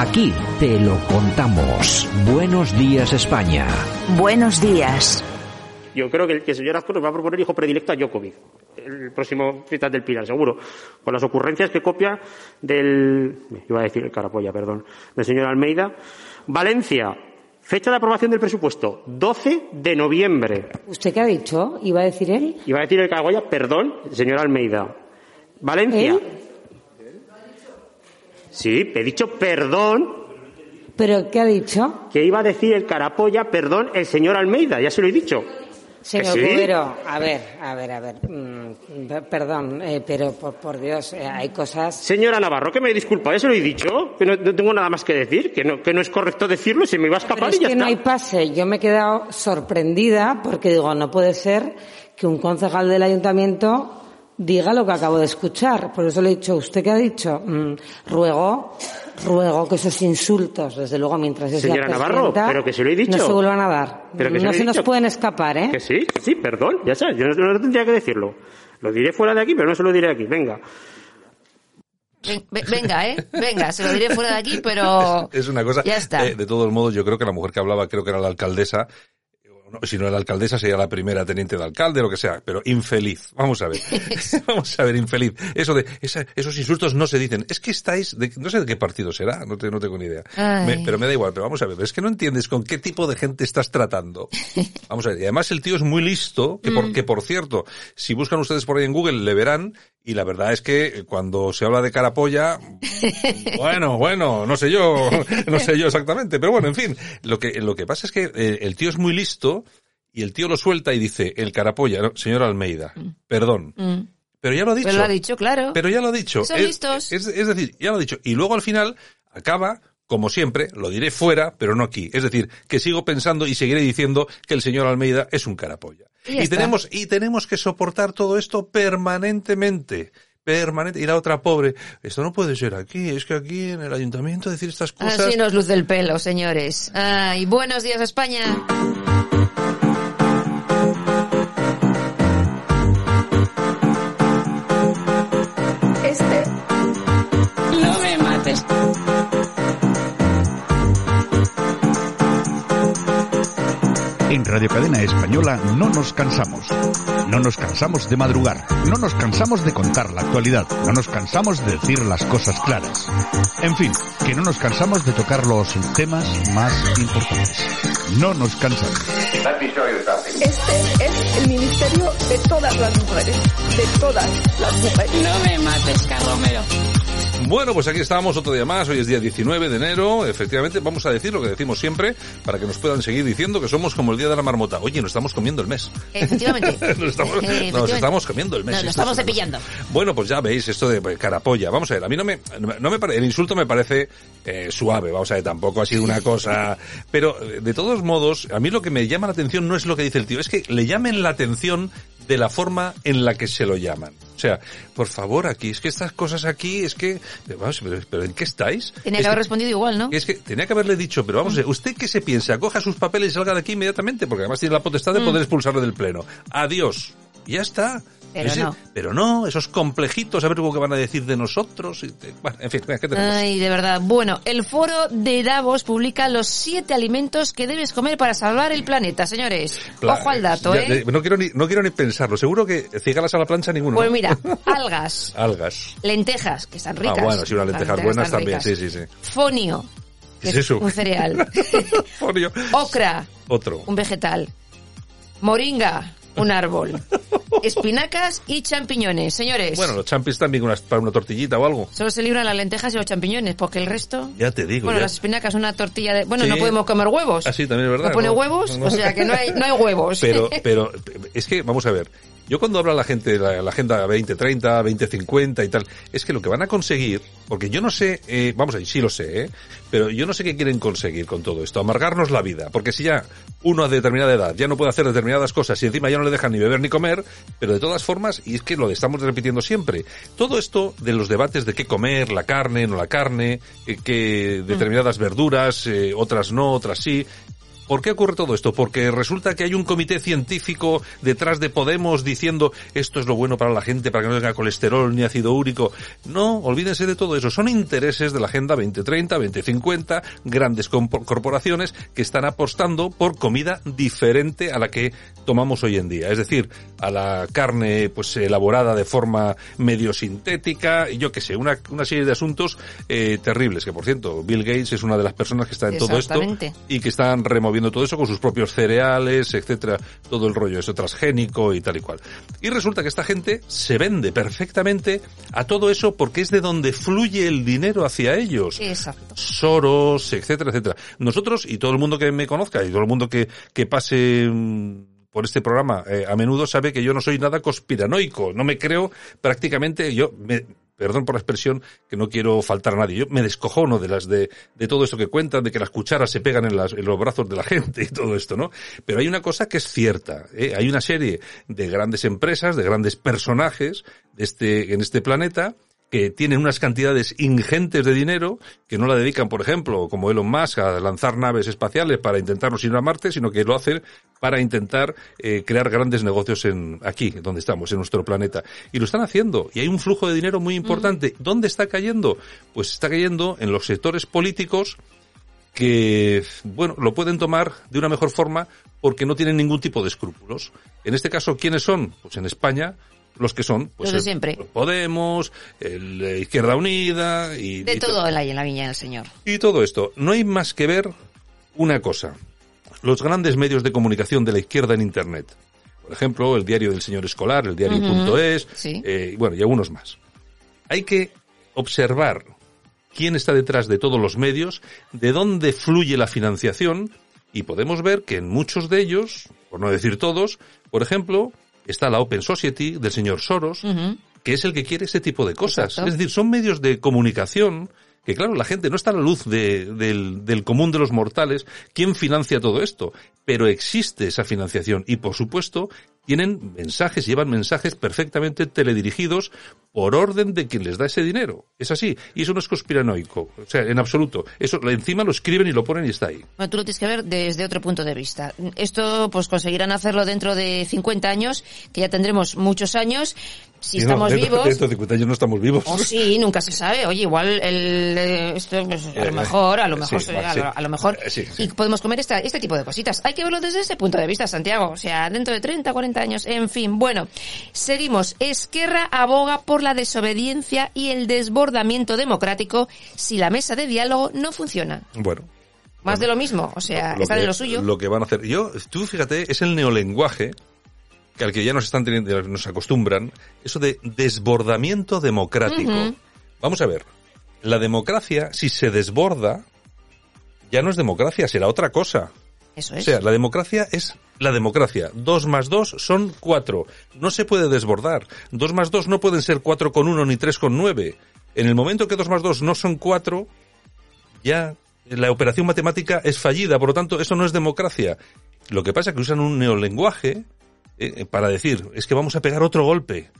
Aquí te lo contamos. Buenos días España. Buenos días. Yo creo que el, que el señor Azcón nos va a proponer hijo predilecto a Djokovic, el próximo Fiestas del Pilar, seguro. Con las ocurrencias que copia del, iba a decir el carapolla, perdón, del señor Almeida. Valencia, fecha de aprobación del presupuesto, 12 de noviembre. ¿Usted qué ha dicho? ¿Iba a decir él? Iba a decir el carapolla, perdón, el señor Almeida. Valencia. Sí, he dicho perdón, ¿Pero qué ha dicho? que iba a decir el carapolla, perdón, el señor Almeida, ya se lo he dicho. Señor sí? Cubero, a ver, a ver, a ver. mm, per- perdón, eh, pero por, por Dios, eh, hay cosas... Señora Navarro, que me disculpa, ya se lo he dicho, que no, no tengo nada más que decir, que no, que no es correcto decirlo, se me va a Pero escapar es y ya que está. no hay pase. Yo me he quedado sorprendida porque digo, no puede ser que un concejal del ayuntamiento diga lo que acabo de escuchar. Por eso le he dicho, ¿usted qué ha dicho? Mm, ruego, ruego que esos insultos, desde luego, mientras yo sea Señora Navarro, pero que se lo he dicho. No se vuelvan a dar. Pero que no se nos pueden escapar, ¿eh? Que sí, que sí, perdón, ya está, yo no, no tendría que decirlo. Lo diré fuera de aquí, pero no se lo diré aquí, venga. Ven- ve- Venga, ¿eh? Venga, se lo diré fuera de aquí, pero... Es una cosa. Ya está. eh, de todos modos, yo creo que la mujer que hablaba, creo que era la alcaldesa. No, si no era la alcaldesa, sería la primera teniente de alcalde, lo que sea, pero infeliz. Vamos a ver. Vamos a ver, infeliz. Eso de, esa- esos insultos no se dicen. Es que estáis, de- no sé de qué partido será, no, te- no tengo ni idea. Me- pero me da igual, pero vamos a ver, es que no entiendes con qué tipo de gente estás tratando. Vamos a ver, y además el tío es muy listo, que Mm. por, que por cierto, si buscan ustedes por ahí en Google, le verán, y la verdad es que cuando se habla de carapolla, bueno, bueno, no sé yo, no sé yo exactamente, pero bueno, en fin, lo que, lo que pasa es que eh, el tío es muy listo y el tío lo suelta y dice, el carapolla, ¿no? señor Almeida, perdón. Mm. Pero ya lo ha dicho. Pero lo ha dicho, claro. Pero ya lo ha dicho. Son es, listos. Es, es decir, ya lo ha dicho. Y luego al final acaba, como siempre, lo diré fuera, pero no aquí. Es decir, que sigo pensando y seguiré diciendo que el señor Almeida es un carapolla. Y tenemos, y tenemos que soportar todo esto permanentemente. Permanente. Y la otra pobre, esto no puede ser aquí, es que aquí en el ayuntamiento decir estas cosas. Así nos luce el pelo, señores. Ay, buenos días, España. Radio Cadena Española no nos cansamos. No nos cansamos de madrugar. No nos cansamos de contar la actualidad. No nos cansamos de decir las cosas claras. En fin, que no nos cansamos de tocar los temas más importantes. No nos cansamos. Este es el ministerio de todas las mujeres. De todas las mujeres. No me mates, Carromero. Bueno, pues aquí estamos otro día más. Hoy es día 19 de enero. Efectivamente, vamos a decir lo que decimos siempre para que nos puedan seguir diciendo que somos como el día de la marmota. Oye, nos estamos comiendo el mes. Efectivamente. nos, estamos, nos efectivamente. estamos comiendo el mes. Nos estamos cepillando. Bueno, pues ya veis esto de carapolla. Vamos a ver, a mí no me, no me pare- el insulto me parece eh, suave, vamos a ver, tampoco ha sido una cosa, pero eh, de todos modos, a mí lo que me llama la atención no es lo que dice el tío, es que le llamen la atención de la forma en la que se lo llaman. O sea, por favor, aquí, es que estas cosas aquí, es que, vamos, pero, pero ¿en qué estáis? Tenía Es que haber respondido igual, ¿no? es que tenía que haberle dicho, pero vamos ver, ¿usted qué se piensa? Coja sus papeles y salga de aquí inmediatamente, porque además tiene la potestad de Mm. poder expulsarle del pleno. Adiós. Ya está. Pero Ese- no. Pero no, esos complejitos, a ver que van a decir de nosotros. y te- bueno, en fin, ¿qué tenemos? Ay, de verdad. Bueno, el foro de Davos publica los siete alimentos que debes comer para salvar el planeta, señores. Ojo al dato, ya, ¿eh? no, quiero ni, no quiero ni pensarlo. Seguro que cigalas a la plancha ninguno. Pues mira, algas, Algas. lentejas, que están ricas. Ah, bueno, sí, unas Las lentejas buenas también, ricas. sí, sí, sí. Fonio, ¿Qué es eso? un cereal. Folio. Ocra, Otro. un vegetal. Moringa, un árbol. Espinacas y champiñones, señores. Bueno, los champis también unas, para una tortillita o algo. Solo se libran las lentejas y los champiñones, porque el resto... Ya te digo. Bueno, ya. las espinacas, una tortilla de... Bueno, Sí. no podemos comer huevos. Ah, sí, también es verdad. No pone ¿no? huevos, No. o sea que no hay, no hay huevos. Pero, pero, es que, vamos a ver, Yo cuando habla la gente de la, la Agenda 2030, 2050 y tal, es que lo que van a conseguir, porque yo no sé, eh, vamos a sí lo sé, ¿eh? pero yo no sé qué quieren conseguir con todo esto, amargarnos la vida, porque si ya uno a determinada edad ya no puede hacer determinadas cosas y encima ya no le dejan ni beber ni comer, pero de todas formas, y es que lo estamos repitiendo siempre, todo esto de los debates de qué comer, la carne, no la carne, eh, que determinadas verduras, eh, otras no, otras sí, ¿Por qué ocurre todo esto? Porque resulta que hay un comité científico detrás de Podemos diciendo esto es lo bueno para la gente, para que no tenga colesterol ni ácido úrico. No, olvídense de todo eso. Son intereses de la Agenda 2030, 2050, grandes corporaciones que están apostando por comida diferente a la que tomamos hoy en día. Es decir, a la carne pues elaborada de forma medio sintética, y yo qué sé, una, una serie de asuntos eh, terribles. Que por cierto, Bill Gates es una de las personas que está en todo esto y que están removiendo todo eso con sus propios cereales, etcétera, todo el rollo eso transgénico y tal y cual. Y resulta que esta gente se vende perfectamente a todo eso porque es de donde fluye el dinero hacia ellos. Exacto. Soros, etcétera, etcétera. Nosotros y todo el mundo que me conozca y todo el mundo que, que pase mm, por este programa eh, a menudo sabe que yo no soy nada conspiranoico, no me creo prácticamente, yo me, perdón por la expresión, que no quiero faltar a nadie. Yo me descojono de las de, de todo esto que cuentan, de que las cucharas se pegan en, las, en los brazos de la gente y todo esto, ¿no? Pero hay una cosa que es cierta. ¿eh? Hay una serie de grandes empresas, de grandes personajes de este, en este planeta, que tienen unas cantidades ingentes de dinero, que no la dedican, por ejemplo, como Elon Musk, a lanzar naves espaciales para intentarnos ir a Marte, sino que lo hacen para intentar eh, crear grandes negocios en aquí, donde estamos, en nuestro planeta. Y lo están haciendo. Y hay un flujo de dinero muy importante. ¿Dónde está cayendo? Pues está cayendo en los sectores políticos que, bueno, lo pueden tomar de una mejor forma porque no tienen ningún tipo de escrúpulos. En este caso, ¿quiénes son? Pues en España, los que son pues de siempre. Podemos, el, Izquierda Unida y de y todo hay en la viña del señor. Y todo esto, no hay más que ver una cosa. Los grandes medios de comunicación de la izquierda en internet. Por ejemplo, el diario del señor escolar, el diario.es, sí. eh, bueno, y algunos más. Hay que observar quién está detrás de todos los medios, de dónde fluye la financiación, y podemos ver que en muchos de ellos, por no decir todos, por ejemplo, está la Open Society del señor Soros, uh -huh. que es el que quiere ese tipo de cosas. Exacto. Es decir, son medios de comunicación que claro, la gente no está a la luz de, del, del común de los mortales quién financia todo esto, pero existe esa financiación y por supuesto tienen mensajes, llevan mensajes perfectamente teledirigidos por orden de quien les da ese dinero. Es así. Y eso no es conspiranoico. O sea, en absoluto. Eso encima lo escriben y lo ponen y está ahí. Bueno, tú lo tienes que ver desde otro punto de vista. Esto, pues conseguirán hacerlo dentro de 50 años, que ya tendremos muchos años. Si Sí, estamos no, dentro, vivos. Dentro de 50 años no estamos vivos. Oh, sí, nunca se sabe. Oye, igual el, eh, esto, pues, a lo Eh, mejor, a lo sí, mejor, sí, a, lo, a lo mejor, Eh, sí, sí. y podemos comer esta, este tipo de cositas. Hay que verlo desde ese punto de vista, Santiago. O sea, dentro de 30, 40 años, en fin. Bueno, seguimos. Esquerra aboga por la desobediencia y el desbordamiento democrático si la mesa de diálogo no funciona. Bueno. Más de lo mismo. O sea, lo están que, en lo suyo. Lo que van a hacer. Yo, tú fíjate, es el neolenguaje que al que ya nos están teniendo, nos acostumbran, eso de desbordamiento democrático. Vamos a ver, la democracia, si se desborda, ya no es democracia, será otra cosa. Eso O es. sea, la democracia es la democracia. Dos más dos son cuatro. No se puede desbordar. Dos más dos no pueden ser cuatro con uno ni tres con nueve. En el momento que dos más dos no son cuatro, ya la operación matemática es fallida. Por lo tanto, eso no es democracia. Lo que pasa es que usan un neolenguaje eh, para decir, es que vamos a pegar otro golpe.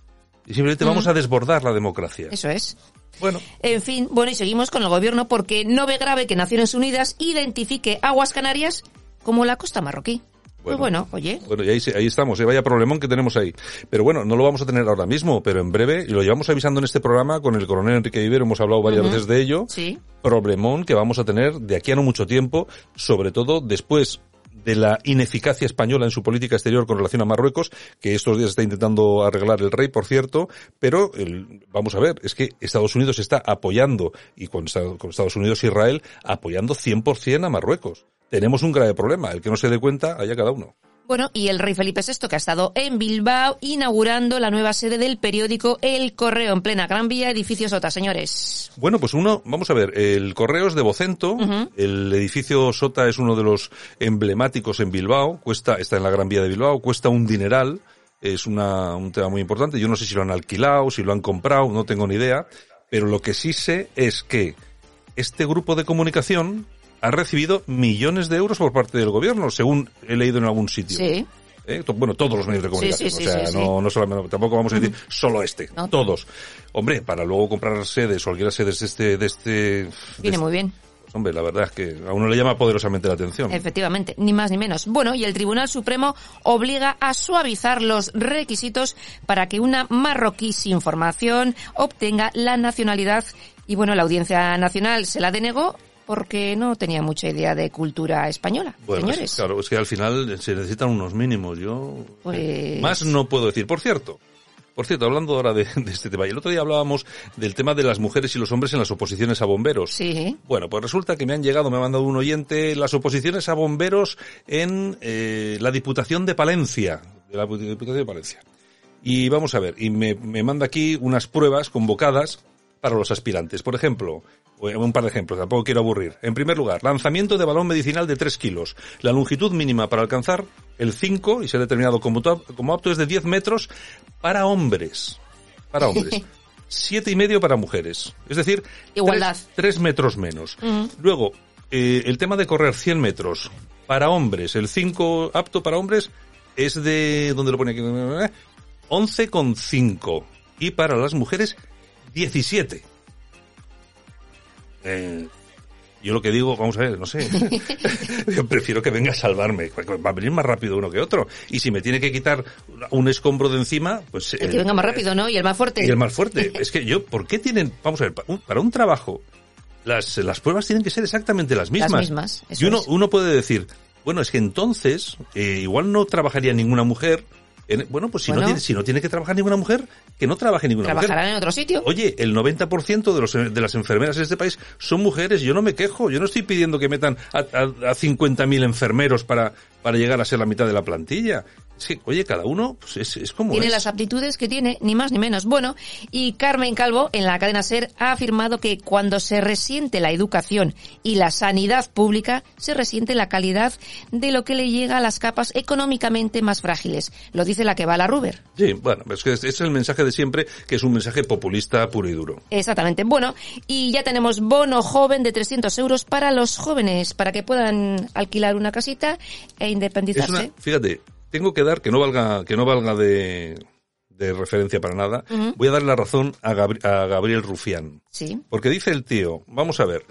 Y simplemente Mm. vamos a desbordar la democracia. Eso es. Bueno. En fin, bueno, y seguimos con el gobierno porque no ve grave que Naciones Unidas identifique aguas canarias como la costa marroquí. Pues bueno, oye. Bueno, y ahí, estamos, ¿eh? vaya problemón que tenemos ahí. Pero bueno, no lo vamos a tener ahora mismo, pero en breve, y lo llevamos avisando en este programa con el coronel Enrique Vivero, hemos hablado varias veces de ello, Sí. problemón que vamos a tener de aquí a no mucho tiempo, sobre todo después de la ineficacia española en su política exterior con relación a Marruecos, que estos días está intentando arreglar el rey, por cierto, pero el- vamos a ver, es que Estados Unidos está apoyando, y con Estados Unidos e Israel, apoyando 100% a Marruecos. Tenemos un grave problema, el que no se dé cuenta, haya cada uno. Bueno, y el rey Felipe VI que ha estado en Bilbao inaugurando la nueva sede del periódico El Correo en plena Gran Vía, edificio Sota, señores. Bueno, pues uno, vamos a ver, el correo es de Vocento, Ujú. el edificio Sota es uno de los emblemáticos en Bilbao, cuesta, está en la Gran Vía de Bilbao, cuesta un dineral, es una, un tema muy importante. Yo no sé si lo han alquilado, si lo han comprado, no tengo ni idea, pero lo que sí sé es que este grupo de comunicación ha recibido millones de euros por parte del gobierno, según he leído en algún sitio. Sí. ¿eh? Bueno, todos los medios de comunicación. Sí, sí, o sea, no, no solamente, tampoco vamos a decir solo este, No. todos. Hombre, para luego comprar sedes o alquilar sedes de este, de este, Viene este- muy bien. pues, hombre, la verdad es que a uno le llama poderosamente la atención. Efectivamente, ni más ni menos. Bueno, y el Tribunal Supremo obliga a suavizar los requisitos para que una marroquí sin formación obtenga la nacionalidad. Y bueno, la Audiencia Nacional se la denegó porque no tenía mucha idea de cultura española, Bueno, señores. es- claro, es que al final se necesitan unos mínimos. Yo Pues- más no puedo decir. Por cierto, por cierto, hablando ahora de, de este tema, y el otro día hablábamos del tema de las mujeres y los hombres en las oposiciones a bomberos. Sí. Bueno, pues resulta que me han llegado, me ha mandado un oyente, las oposiciones a bomberos en eh, la Diputación de Palencia. De la Diputación de Palencia. Y vamos a ver, y me, me manda aquí unas pruebas convocadas para los aspirantes. Por ejemplo, un par de ejemplos, tampoco quiero aburrir. En primer lugar, lanzamiento de balón medicinal de 3 kilos. La longitud mínima para alcanzar el 5 y ser determinado como, como apto es de 10 metros para hombres. Para hombres. Siete y medio para mujeres. Es decir, Igualdad. 3 metros menos. Luego, eh, el tema de correr 100 metros para hombres, el 5 apto para hombres es de, ¿dónde lo pone aquí? 11,5. Y para las mujeres, 17. Eh, yo lo que digo, vamos a ver, no sé. Yo prefiero que venga a salvarme. Va a venir más rápido uno que otro. Y si me tiene que quitar un escombro de encima, pues... El eh, que venga más rápido, ¿no? Y el más fuerte. y el más fuerte. Es que yo, ¿por qué tienen, vamos a ver, para un trabajo, las, las pruebas tienen que ser exactamente las mismas? mismas, eso y uno, es. uno puede decir, bueno, es que entonces, eh, igual no trabajaría ninguna mujer. En- bueno, pues si, Bueno. no tiene, si no tiene que trabajar ninguna mujer, que no trabaje ninguna Trabajarán mujer. en otro sitio. Oye, el 90% de, los, de las enfermeras en este país son mujeres. Yo no me quejo. Yo no estoy pidiendo que metan a, a, a 50.000 enfermeros para, para llegar a ser la mitad de la plantilla. Que, oye, cada uno pues es, es como Tiene es. las aptitudes que tiene, ni más ni menos. Bueno, y Carmen Calvo, en la cadena SER, ha afirmado que cuando se resiente la educación y la sanidad pública, se resiente la calidad de lo que le llega a las capas económicamente más frágiles. Lo dice la que va a la Ruber. Sí, bueno, es que es el mensaje de siempre, que es un mensaje populista puro y duro. Exactamente. Bueno, y ya tenemos bono joven de 300 euros para los jóvenes, para que puedan alquilar una casita e independizarse. una, fíjate, tengo que dar, que no valga, que no valga de, de referencia para nada, voy a darle la razón a, Gabri- a Gabriel Rufián. Sí. Porque dice el tío, vamos a ver,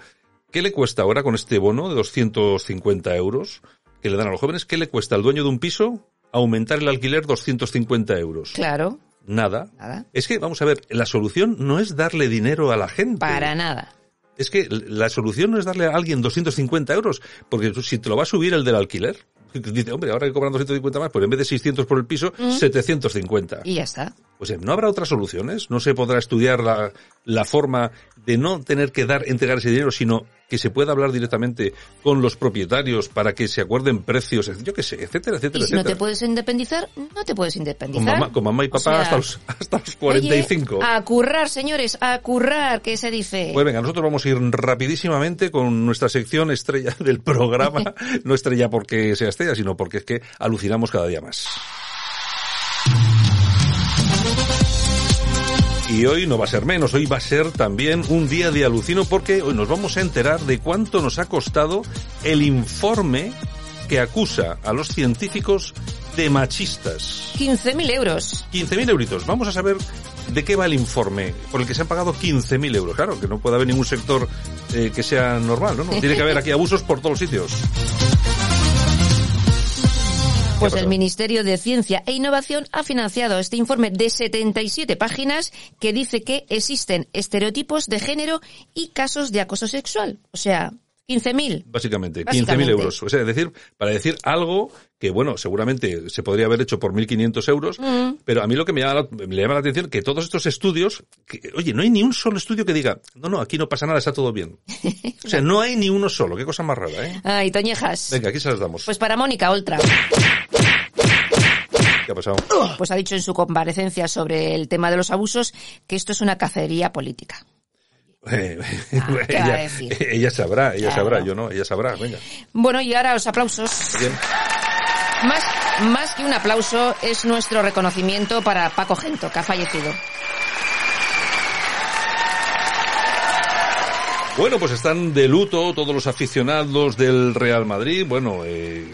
¿qué le cuesta ahora con este bono de 250 euros que le dan a los jóvenes? ¿Qué le cuesta al dueño de un piso aumentar el alquiler 250 euros? Claro. Nada. Nada. Es que, vamos a ver, la solución no es darle dinero a la gente. Para nada. Es que la solución no es darle a alguien 250 euros, porque si te lo va a subir el del alquiler, dice, hombre, ahora que cobran 250 más, pues en vez de 600 por el piso, Mm. 750. Y ya está. Pues eh, no habrá otras soluciones, no se podrá estudiar la, la forma de no tener que dar, entregar ese dinero, sino que se pueda hablar directamente con los propietarios para que se acuerden precios, yo qué sé, etcétera, etcétera, Y si no te puedes independizar, no te puedes con, independizar. mamá, con mamá y O papá sea, hasta, los, hasta los 45. Oye, a currar, señores, a currar, que se dice. Pues venga, nosotros vamos a ir rapidísimamente con nuestra sección estrella del programa. no estrella porque sea estrella, sino porque es que alucinamos cada día más. Y hoy no va a ser menos, hoy va a ser también un día de alucino porque hoy nos vamos a enterar de cuánto nos ha costado el informe que acusa a los científicos de machistas. 15.000 euros. 15.000 euritos. Vamos a saber de qué va el informe por el que se han pagado 15.000 euros. Claro, que no puede haber ningún sector eh, que sea normal, ¿no? no Tiene que haber aquí abusos por todos los sitios. Pues el Ministerio de Ciencia e Innovación ha financiado este informe de 77 páginas que dice que existen estereotipos de género y casos de acoso sexual. O sea, 15.000. Básicamente, 15.000 Básicamente. euros. O sea, es decir, para decir algo que, bueno, seguramente se podría haber hecho por 1.500 euros, Mm. pero a mí lo que me llama, la, me llama la atención que todos estos estudios, que, oye, no hay ni un solo estudio que diga, no, no, aquí no pasa nada, está todo bien. O sea, no hay ni uno solo. Qué cosa más rara, ¿eh? Ay, Toñejas. Venga, aquí se las damos. Pues para Mónica Oltra. ¿Qué ha pasado? Pues ha dicho en su comparecencia sobre el tema de los abusos que esto es una cacería política. Eh, ¿qué va a ella, decir? ella sabrá, ella Claro. sabrá, yo no, ella sabrá, venga. Bueno, y ahora los aplausos. Bien. Más, Más que un aplauso, es nuestro reconocimiento para Paco Gento, que ha fallecido. Bueno, pues están de luto todos los aficionados del Real Madrid. Bueno, eh,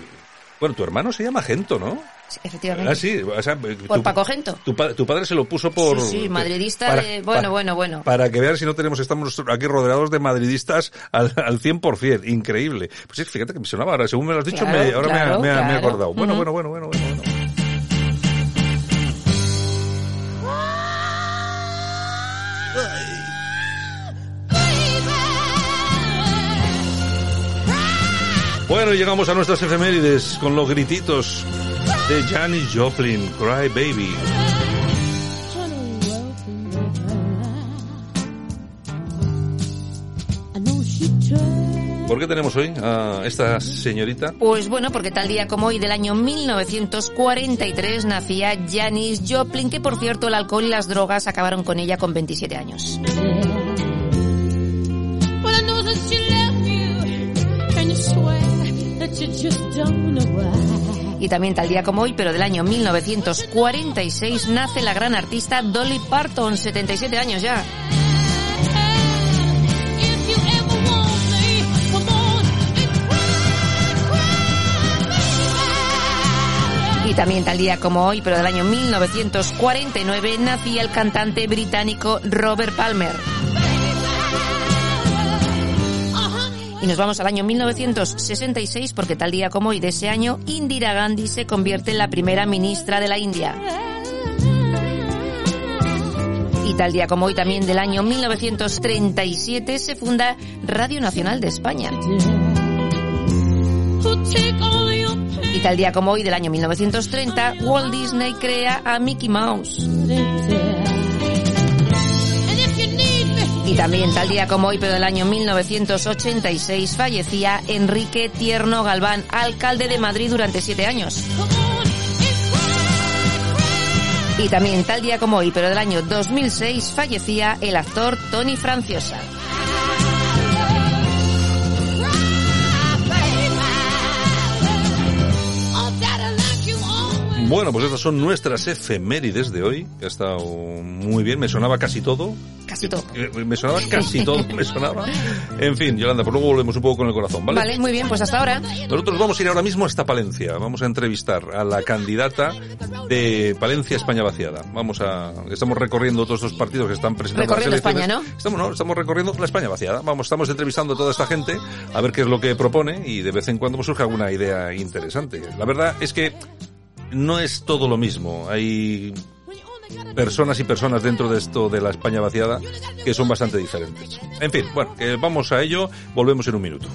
bueno, tu hermano se llama Gento, ¿no? Sí, efectivamente. Ah, sí. O sea, Por tu, Paco Gento. tu, tu padre se lo puso por... Sí, sí, madridista para- de... Bueno, para- bueno, bueno. Para que vean si no tenemos, estamos aquí rodeados de madridistas al, al 100%. Increíble. Pues sí, fíjate que me sonaba ahora, según me lo has dicho, Claro, me- ahora me ha- claro, me, me claro. acordado. Bueno, Ujú. bueno, bueno, bueno, bueno, bueno. Bueno, y llegamos a nuestras efemérides con los grititos de Janis Joplin, Cry Baby. ¿Por qué tenemos hoy a esta señorita? Pues bueno, porque tal día como hoy del año 1943 nacía Janis Joplin, que por cierto el alcohol y las drogas acabaron con ella con 27 años. Y también tal día como hoy, pero del año 1946, nace la gran artista Dolly Parton, 77 años ya. Y también tal día como hoy, pero del año 1949, nacía el cantante británico Robert Palmer. Y nos vamos al año 1966 porque tal día como hoy de ese año, Indira Gandhi se convierte en la primera ministra de la India. Y tal día como hoy también del año 1937 se funda Radio Nacional de España. Y tal día como hoy del año 1930, Walt Disney crea a Mickey Mouse. Y también tal día como hoy, pero del año 1986, fallecía Enrique Tierno Galván, alcalde de Madrid durante siete años. Y también tal día como hoy, pero del año 2006, fallecía el actor Tony Franciosa. Bueno, pues estas son nuestras efemérides de hoy, que ha estado muy bien, me sonaba casi todo. Casi todo. Eh, Me sonaba casi todo, me sonaba. En fin, Yolanda, pues luego volvemos un poco con el corazón, ¿vale? Vale, muy bien, pues hasta ahora. Nosotros vamos a ir ahora mismo hasta Palencia. Vamos a entrevistar a la candidata de Palencia España Vaciada. Vamos a, estamos recorriendo todos estos partidos que están presentando Recorriendo las. España, ¿no? Estamos, no, estamos recorriendo la España Vaciada. Vamos, estamos entrevistando a toda esta gente a ver qué es lo que propone y de vez en cuando pues, surge alguna idea interesante. La verdad es que no es todo lo mismo. Hay personas y personas dentro de esto de la España vaciada que son bastante diferentes. En fin, bueno, vamos a ello, volvemos en un minuto.